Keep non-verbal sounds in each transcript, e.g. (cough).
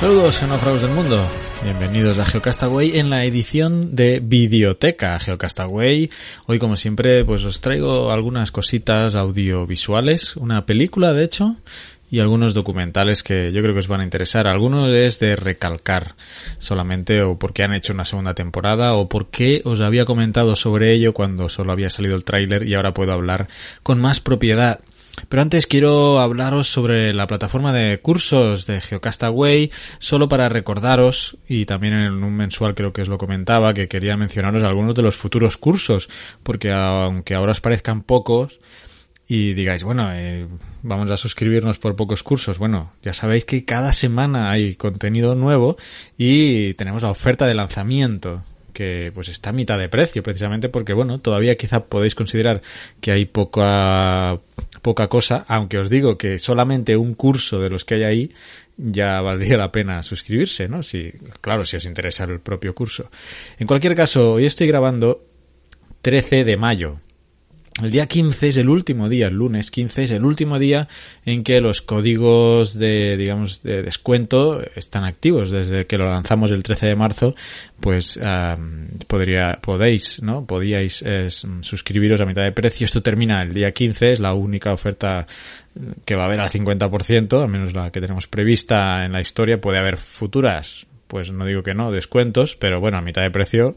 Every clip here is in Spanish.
Saludos genófragos del mundo. Bienvenidos a Geocastaway en la edición de Videoteca Geocastaway. Hoy como siempre pues os traigo algunas cositas audiovisuales, una película de hecho y algunos documentales que yo creo que os van a interesar. Algunos es de recalcar solamente o porque han hecho una segunda temporada o porque os había comentado sobre ello cuando solo había salido el tráiler y ahora puedo hablar con más propiedad. Pero antes quiero hablaros sobre la plataforma de cursos de Geocastaway, solo para recordaros, y también en un mensual creo que os lo comentaba, que quería mencionaros algunos de los futuros cursos, porque aunque ahora os parezcan pocos, y digáis, bueno, eh, vamos a suscribirnos por pocos cursos. Bueno, ya sabéis que cada semana hay contenido nuevo y tenemos la oferta de lanzamiento que pues está a mitad de precio precisamente porque bueno todavía quizá podéis considerar que hay poca poca cosa aunque os digo que solamente un curso de los que hay ahí ya valdría la pena suscribirse no si claro si os interesa el propio curso. En cualquier caso hoy estoy grabando 13 de mayo el día 15 es el último día, el lunes 15 es el último día en que los códigos de, digamos, de descuento están activos. Desde que lo lanzamos el 13 de marzo, pues podría, podéis, ¿no? Podíais suscribiros a mitad de precio. Esto termina el día 15, es la única oferta que va a haber al 50%, al menos la que tenemos prevista en la historia. Puede haber futuras, pues no digo que no, descuentos, pero bueno, a mitad de precio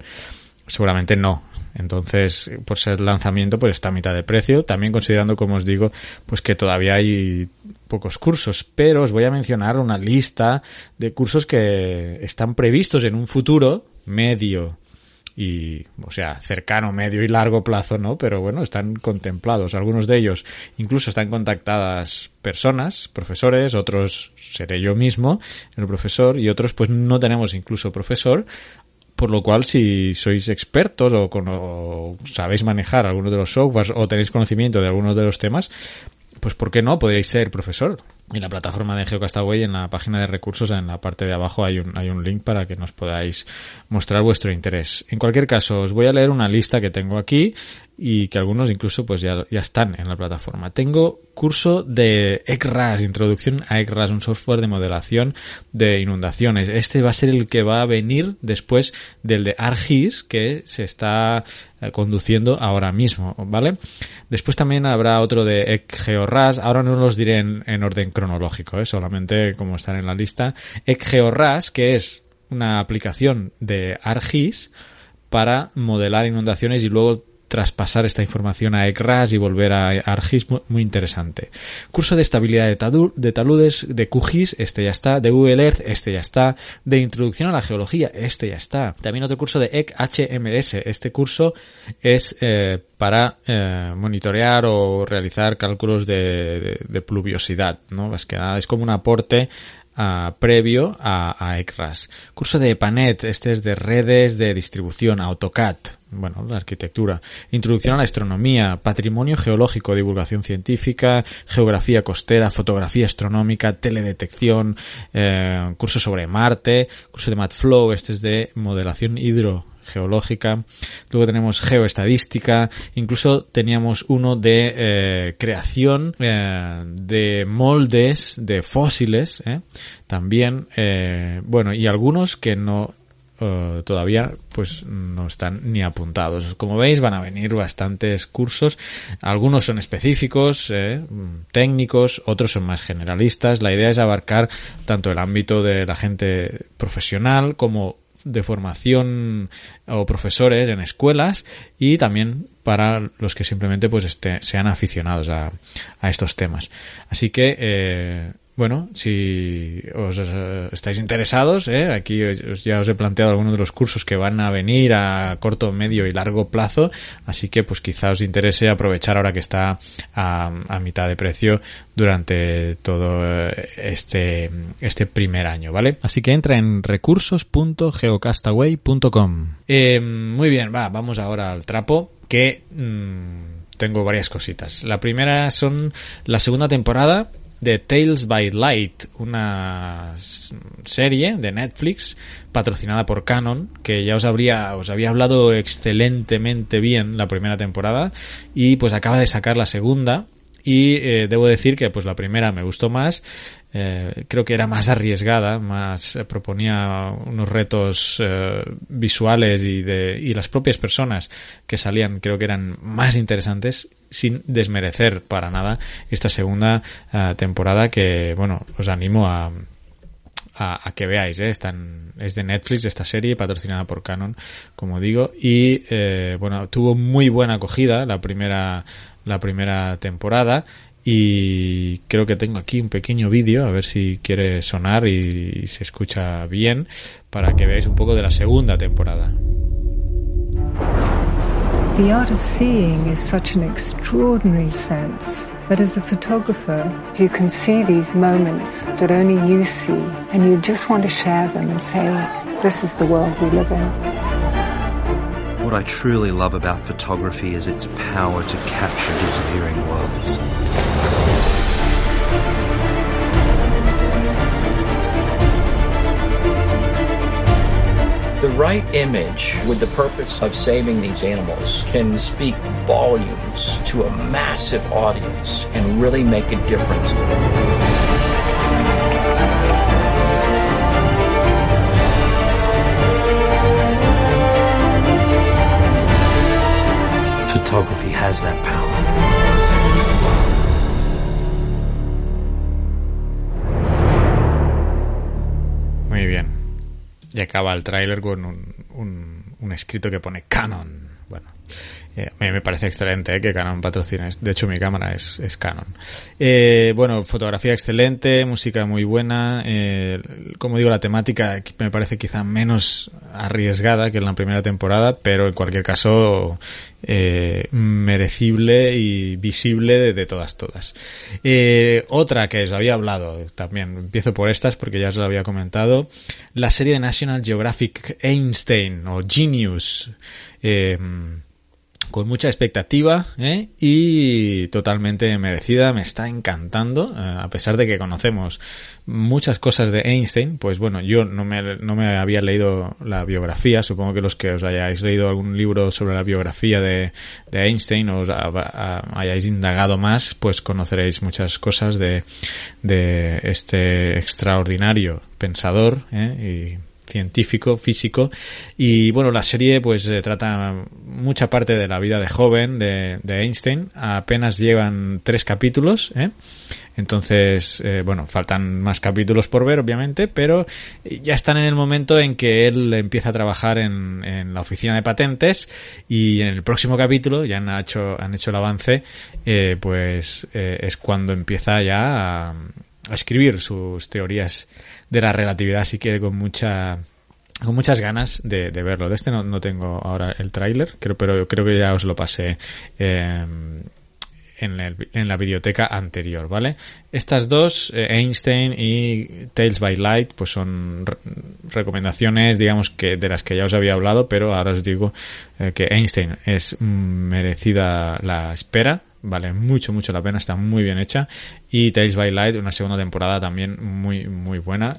seguramente no. Entonces, por ser lanzamiento, pues está a mitad de precio. También considerando, como os digo, pues que todavía hay pocos cursos. Pero os voy a mencionar una lista de cursos que están previstos en un futuro medio y, o sea, cercano, medio y largo plazo, ¿no? Pero bueno, están contemplados. Algunos de ellos incluso están contactadas personas, profesores, otros seré yo mismo, el profesor, y otros pues no tenemos incluso profesor, por lo cual, si sois expertos o, o, sabéis manejar algunos de los softwares o tenéis conocimiento de algunos de los temas, pues ¿por qué no? Podríais ser profesor. En la plataforma de GeoCastaway, en la página de recursos, en la parte de abajo hay un, hay un link para que nos podáis mostrar vuestro interés. En cualquier caso, os voy a leer una lista que tengo aquí y que algunos incluso pues ya, ya están en la plataforma. Tengo curso de ECRAS, introducción a ECRAS, un software de modelación de inundaciones. Este va a ser el que va a venir después del de ARGIS que se está eh, conduciendo ahora mismo, ¿vale? Después también habrá otro de ECGeoRAS, ahora no los diré en, en orden cronológico, ¿eh? solamente como están en la lista. ECGeoRAS, que es una aplicación de ARGIS para modelar inundaciones y luego traspasar esta información a ECRAS y volver a ARGIS, muy, interesante. Curso de estabilidad de, de, taludes, de QGIS, este ya está, de Google este ya está, de introducción a la geología, este ya está. También otro curso de ECHMS, este curso es eh, para eh, monitorear o realizar cálculos de, pluviosidad, ¿no? Es que nada, es como un aporte Uh, previo a, a, ECRAS. Curso de EPANET, este es de redes de distribución, AutoCAD, bueno, la arquitectura. Introducción a la astronomía, patrimonio geológico, divulgación científica, geografía costera, fotografía astronómica, teledetección, eh, curso sobre Marte, curso de MatFlow, este es de modelación hidro geológica, luego tenemos geoestadística, incluso teníamos uno de eh, creación eh, de moldes de fósiles, ¿eh? también, eh, bueno, y algunos que no Uh, todavía pues no están ni apuntados. Como veis van a venir bastantes cursos, algunos son específicos, eh, técnicos, otros son más generalistas. La idea es abarcar tanto el ámbito de la gente profesional como de formación o profesores en escuelas y también para los que simplemente pues este, sean aficionados a, a estos temas. Así que eh, bueno, si os eh, estáis interesados, ¿eh? aquí ya os he planteado algunos de los cursos que van a venir a corto, medio y largo plazo, así que pues quizá os interese aprovechar ahora que está a, mitad de precio durante todo eh, este, este primer año, ¿vale? Así que entra en recursos.geocastaway.com. Eh, muy bien, va, vamos ahora al trapo, que mmm, tengo varias cositas. La primera son la segunda temporada de Tales by Light, una serie de Netflix patrocinada por Canon, que ya os habría, os había hablado excelentemente bien la primera temporada y pues acaba de sacar la segunda. Y eh, debo decir que pues la primera me gustó más. Eh, creo que era más arriesgada más eh, proponía unos retos eh, visuales y de y las propias personas que salían creo que eran más interesantes sin desmerecer para nada esta segunda uh, temporada que bueno os animo a a, que veáis, ¿eh? Es de Netflix esta serie, patrocinada por Canon, como digo, y eh, bueno, tuvo muy buena acogida la primera, la primera temporada y creo que tengo aquí un pequeño vídeo a ver si quiere sonar y, y, se escucha bien para que veáis un poco de la segunda temporada. The art of seeing is such an extraordinary sense that as a photographer you can see these moments that only you see and you just want to share them and say this is the world we live in. What I truly love about photography is its power to capture disappearing worlds. The right image with the purpose of saving these animals can speak volumes to a massive audience and really make a difference. Photography has that power. Y acaba el tráiler con un, un, un, escrito que pone Canon. Eh, me, me, parece excelente eh, que Canon patrocine. De hecho, mi cámara es, Canon. Eh, bueno, fotografía excelente, música muy buena. Eh, como digo, la temática me parece quizá menos arriesgada que en la primera temporada, pero en cualquier caso merecible y visible de, todas todas. Otra que os había hablado también, empiezo por estas porque ya os lo había comentado, la serie de National Geographic Einstein o Genius. Eh, con mucha expectativa ¿eh? y totalmente merecida, me está encantando, eh, a pesar de que conocemos muchas cosas de Einstein, pues bueno, yo no me, no me había leído la biografía, supongo que los que os hayáis leído algún libro sobre la biografía de, de Einstein o os a, hayáis indagado más, pues conoceréis muchas cosas de, de este extraordinario pensador ¿eh? y científico, físico y bueno, la serie pues eh, trata mucha parte de la vida de joven de, de Einstein, apenas llevan tres capítulos, ¿eh? entonces eh, bueno, faltan más capítulos por ver obviamente, pero ya están en el momento en que él empieza a trabajar en, en la oficina de patentes y en el próximo capítulo, ya han hecho, han hecho el avance, eh, pues es cuando empieza ya a, a escribir sus teorías de la relatividad, así que con mucha con muchas ganas de, verlo. De este no, no tengo ahora el tráiler, creo, pero creo que ya os lo pasé eh, en, el, en, la biblioteca anterior, ¿vale? Estas dos, eh, Einstein y Tales by Light, pues son re recomendaciones, digamos que de las que ya os había hablado, pero ahora os digo eh, que Einstein es merecida la espera, vale mucho mucho la pena, está muy bien hecha y Tales by Light una segunda temporada también muy muy buena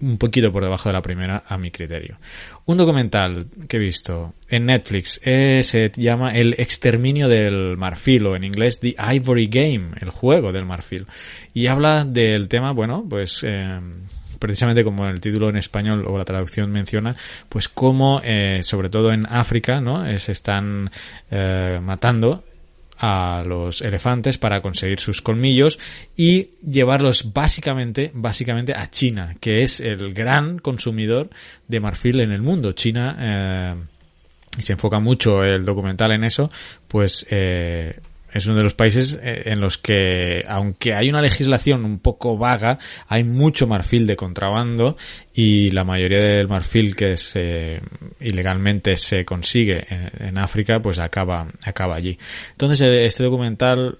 un poquito por debajo de la primera a mi criterio. Un documental que he visto en Netflix se llama El exterminio del marfil o en inglés The Ivory Game, el juego del marfil. Y habla del tema, bueno, pues eh, precisamente como el título en español o la traducción menciona, pues cómo, eh, sobre todo en África, ¿no? se están eh, matando a los elefantes para conseguir sus colmillos y llevarlos básicamente, básicamente a China, que es el gran consumidor de marfil en el mundo. China, eh, y se enfoca mucho el documental en eso, pues eh, es uno de los países eh, en los que, aunque hay una legislación un poco vaga, hay mucho marfil de contrabando y la mayoría del marfil que se ilegalmente se consigue en, África, pues acaba, acaba allí. Entonces, este documental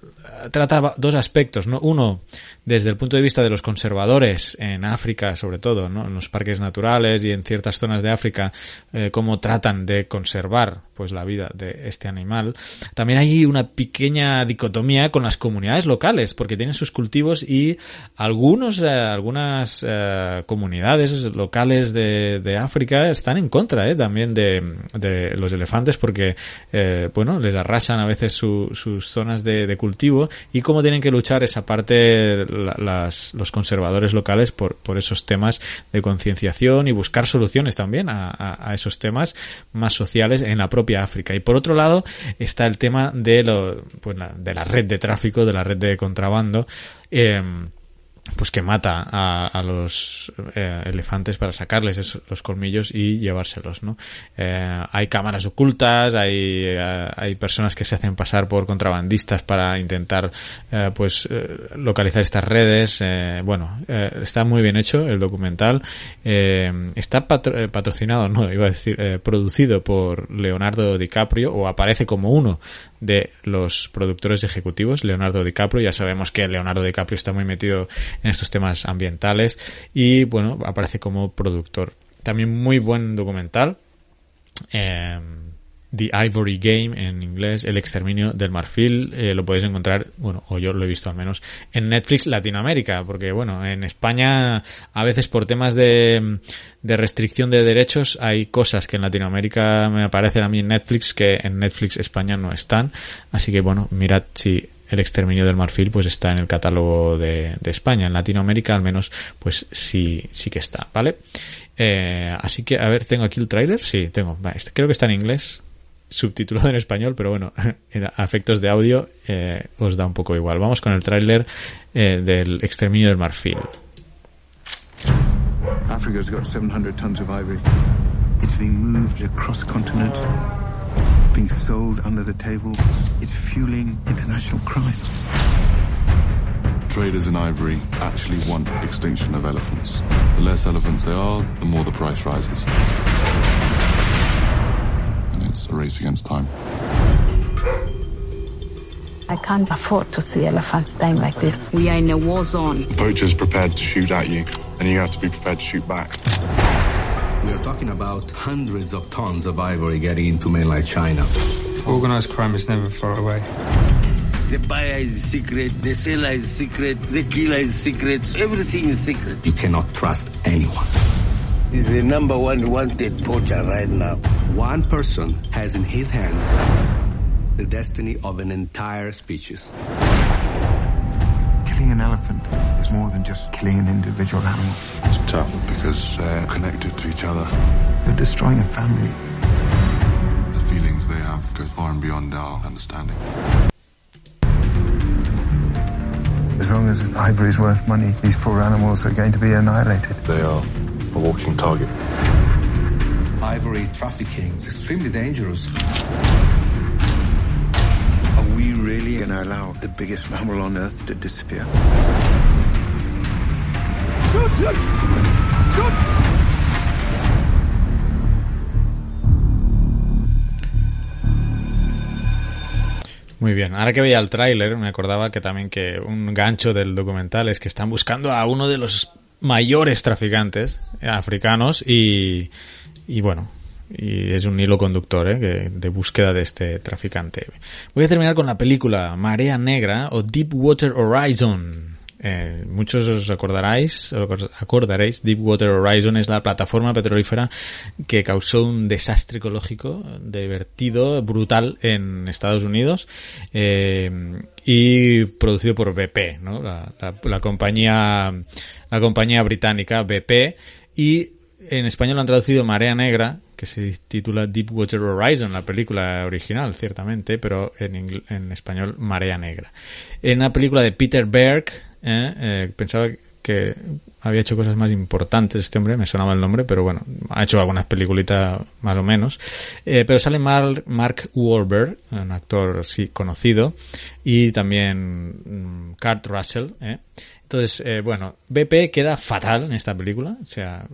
trata dos aspectos, ¿no? Uno, desde el punto de vista de los conservadores en África, sobre todo, ¿no? En los parques naturales y en ciertas zonas de África, eh, cómo tratan de conservar, pues, la vida de este animal. También hay una pequeña dicotomía con las comunidades locales, porque tienen sus cultivos y algunos, eh, algunas eh, comunidades locales de, de, África están en contra, ¿eh? También de, de los elefantes, porque, eh, bueno, les arrasan a veces su, sus zonas de, de cultivo y cómo tienen que luchar esa parte la, las, los conservadores locales por, por esos temas de concienciación y buscar soluciones también a, a, a, esos temas más sociales en la propia África. Y por otro lado está el tema de, lo, pues de la red de tráfico, de la red de contrabando. Eh, pues que mata a, los eh, elefantes para sacarles esos, los colmillos y llevárselos, ¿no? Eh, hay cámaras ocultas, hay, hay personas que se hacen pasar por contrabandistas para intentar, pues, localizar estas redes. bueno, está muy bien hecho el documental. está patro patrocinado, (laughs) no, iba a decir, producido por Leonardo DiCaprio o aparece como uno de los productores ejecutivos, Leonardo DiCaprio. Ya sabemos que Leonardo DiCaprio está muy metido en estos temas ambientales y bueno, aparece como productor. También muy buen documental. Eh, The Ivory Game en inglés, El exterminio del marfil, eh, lo podéis encontrar, bueno, o yo lo he visto al menos, en Netflix Latinoamérica, porque bueno, en España a veces por temas de, de restricción de derechos hay cosas que en Latinoamérica me aparecen a mí en Netflix que en Netflix España no están, así que bueno, mirad si el exterminio del marfil pues está en el catálogo de, de España, en Latinoamérica al menos pues sí, sí que está, ¿vale? Eh, así que, a ver, ¿tengo aquí el tráiler? Sí, tengo. Este, creo que está en inglés, subtitulado en español, pero bueno, (laughs) a efectos de audio eh, os da un poco igual. Vamos con el tráiler eh, del exterminio del marfil. Africa's got 700 tons of ivory. It's being moved across continents, being sold under the table. It's fueling international crime. Traders in ivory actually want extinction of elephants. The less elephants there are, the more the price rises. It's a race against time. I can't afford to see elephants dying like this. We are in a war zone. The poacher's prepared to shoot at you, and you have to be prepared to shoot back. We are talking about hundreds of tons of ivory getting into mainland China. Organized crime is never far away. The buyer is secret, the seller is secret, the killer is secret, everything is secret. You cannot trust anyone. He's the number one wanted poacher right now. One person has in his hands the destiny of an entire species. Killing an elephant is more than just killing an individual animal. It's tough because they're connected to each other. They're destroying a family. The feelings they have go far and beyond our understanding. As long as ivory is worth money, these poor animals are going to be annihilated. They are a walking target. Ivory trafficking is extremely dangerous. Are we really going to allow the biggest mammal on earth to disappear? Shoot! Shoot! Shoot! Muy bien, ahora que veía el tráiler me acordaba que también que un gancho del documental es que están buscando a uno de los mayores traficantes africanos y, y bueno, y es un hilo conductor ¿eh? de búsqueda de este traficante. Voy a terminar con la película Marea Negra o Deepwater Horizon. Eh, muchos os acordaréis, os acordaréis, Deepwater Horizon es la plataforma petrolífera que causó un desastre ecológico de vertido brutal en Estados Unidos eh, y producido por BP, ¿no? la compañía la compañía británica BP y en español lo han traducido Marea Negra, que se titula Deepwater Horizon, la película original, ciertamente, pero en, en español Marea Negra. En la película de Peter Berg, eh, eh, pensaba que había hecho cosas más importantes este hombre, me sonaba el nombre, pero bueno, ha hecho algunas peliculitas más o menos. Eh, pero sale Mark, Mark Wahlberg, un actor sí conocido, y también mm, Kurt Russell, ¿eh? Entonces, eh, bueno, BP queda fatal en esta película, o sea,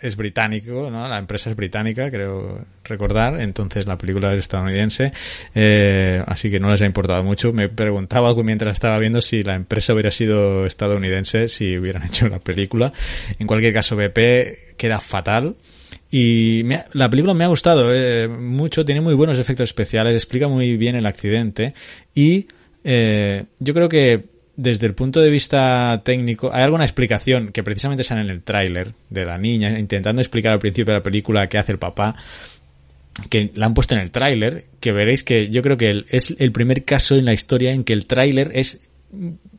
es británico, ¿no? La empresa es británica, creo recordar, entonces la película es estadounidense, eh, así que no les ha importado mucho. Me preguntaba mientras estaba viendo si la empresa hubiera sido estadounidense, si hubieran (laughs) hecho la película. En cualquier caso, BP queda fatal. Y la película me ha gustado eh, mucho, tiene muy buenos efectos especiales, explica muy bien el accidente y eh, yo creo que desde el punto de vista técnico, hay alguna explicación que precisamente sale en el tráiler de la niña, intentando explicar al principio de la película qué hace el papá, que la han puesto en el tráiler, que veréis que yo creo que es el primer caso en la historia en que el tráiler es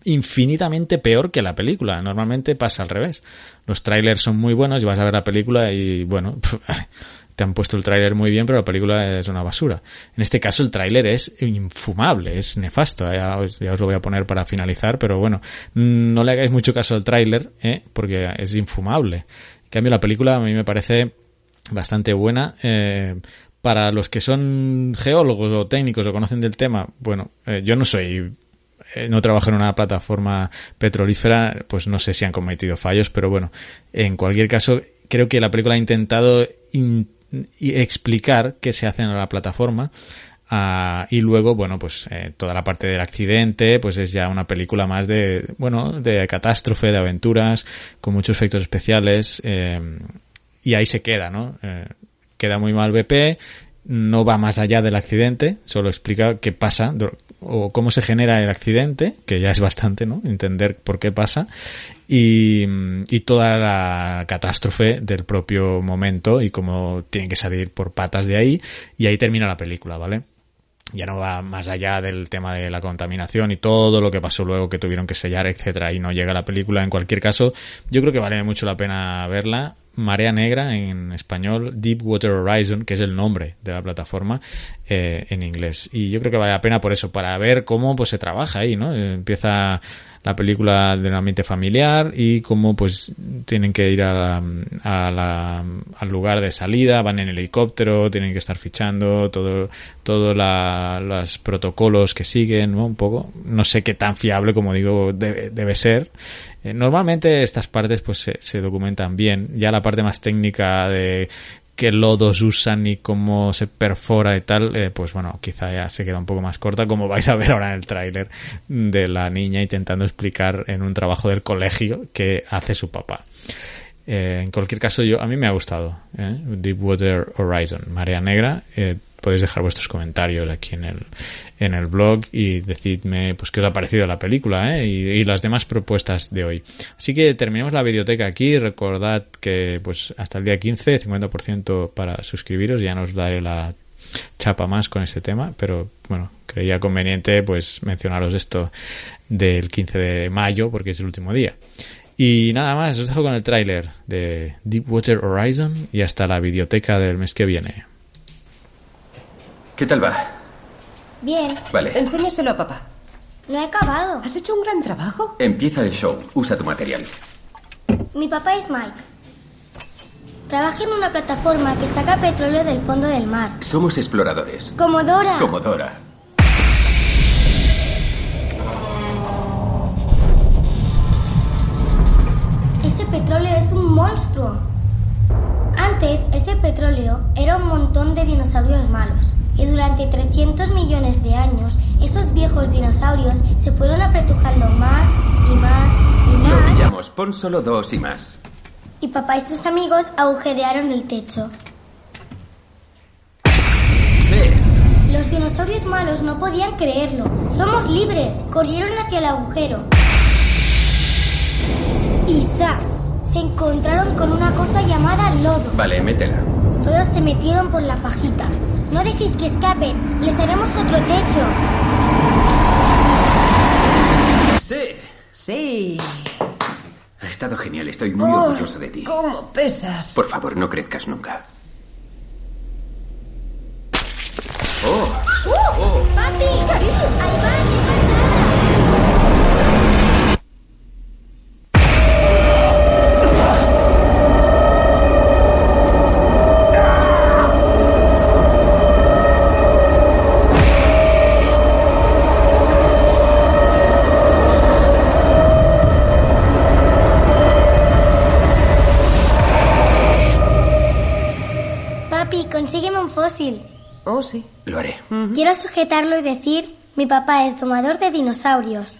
infinitamente peor que la película. Normalmente pasa al revés. Los trailers son muy buenos y vas a ver la película y bueno, (laughs) te han puesto el tráiler muy bien, pero la película es una basura. En este caso el tráiler es infumable, es nefasto. Ya os, lo voy a poner para finalizar, pero bueno, no le hagáis mucho caso al tráiler, ¿eh? porque es infumable. En cambio la película a mí me parece bastante buena. Eh, para los que son geólogos o técnicos o conocen del tema, bueno, eh, yo no soy eh, no trabajo en una plataforma petrolífera, pues no sé si han cometido fallos, pero bueno, en cualquier caso, creo que la película ha intentado y explicar qué se hace en la plataforma. Uh, y luego, bueno, pues eh, toda la parte del accidente, pues es ya una película más de, bueno, de catástrofe, de aventuras, con muchos efectos especiales, eh, y ahí se queda, ¿no? Eh, queda muy mal BP, no va más allá del accidente, solo explica qué pasa o cómo se genera el accidente, que ya es bastante, ¿no? Entender por qué pasa y, y toda la catástrofe del propio momento y cómo tienen que salir por patas de ahí y ahí termina la película, ¿vale? ya no va más allá del tema de la contaminación y todo lo que pasó luego que tuvieron que sellar, etcétera, y no llega la película. En cualquier caso, yo creo que vale mucho la pena verla. Marea Negra en español, Deepwater Horizon, que es el nombre de la plataforma eh, en inglés. Y yo creo que vale la pena por eso, para ver cómo pues se trabaja ahí, ¿no? Empieza la película de un ambiente familiar y cómo pues tienen que ir a la, al lugar de salida, van en helicóptero, tienen que estar fichando, todo, todo los protocolos que siguen, ¿no? Un poco, no sé qué tan fiable como digo debe, debe ser. Eh, normalmente estas partes pues se, se documentan bien, ya la parte más técnica de qué lodos usan y cómo se perfora y tal, eh, pues bueno, quizá ya se queda un poco más corta, como (laughs) vais a ver ahora en el tráiler de la niña intentando explicar en un trabajo del colegio qué hace su papá. Eh, en cualquier caso, yo a mí me ha gustado ¿eh? Deepwater Horizon, Marea Negra. Podéis dejar vuestros comentarios aquí en el, en el blog y decidme pues qué os ha parecido la película ¿eh? y, las demás propuestas de hoy. Así que terminamos la videoteca aquí. Recordad que pues hasta el día 15, 50% para suscribiros. Ya nos daré la chapa más con este tema, pero bueno, creía conveniente pues mencionaros esto del 15 de mayo porque es el último día. Y nada más, os dejo con el tráiler de Deepwater Horizon y hasta la videoteca del mes que viene. ¿Qué tal va? Bien. Vale. Enséñaselo a papá. No he acabado. ¿Has hecho un gran trabajo? Empieza el show. Usa tu material. Mi papá es Mike. Trabaja en una plataforma que saca petróleo del fondo del mar. Somos exploradores. Como Dora. Como Dora. Ese petróleo es un monstruo. Antes, ese petróleo era un montón de dinosaurios malos y durante 300 millones de años esos viejos dinosaurios se fueron apretujando más y más y más. Lo pillamos, pon solo dos y más. Y papá y sus amigos agujerearon el techo. Sí. Los dinosaurios malos no podían creerlo. Somos libres. Corrieron hacia el agujero. Y ¡zas! Se encontraron con una cosa llamada lodo. Vale, métela. Todos se metieron por la pajita. No dejéis que escapen. Les haremos otro techo. Sí. Sí. Ha estado genial. Estoy muy Oh, orgulloso de ti. ¿Cómo pesas? Por favor, no crezcas nunca. Oh, ¡Uh! ¡Papi! ¡Ahí va! Quiero sujetarlo y decir, mi papá es domador de dinosaurios.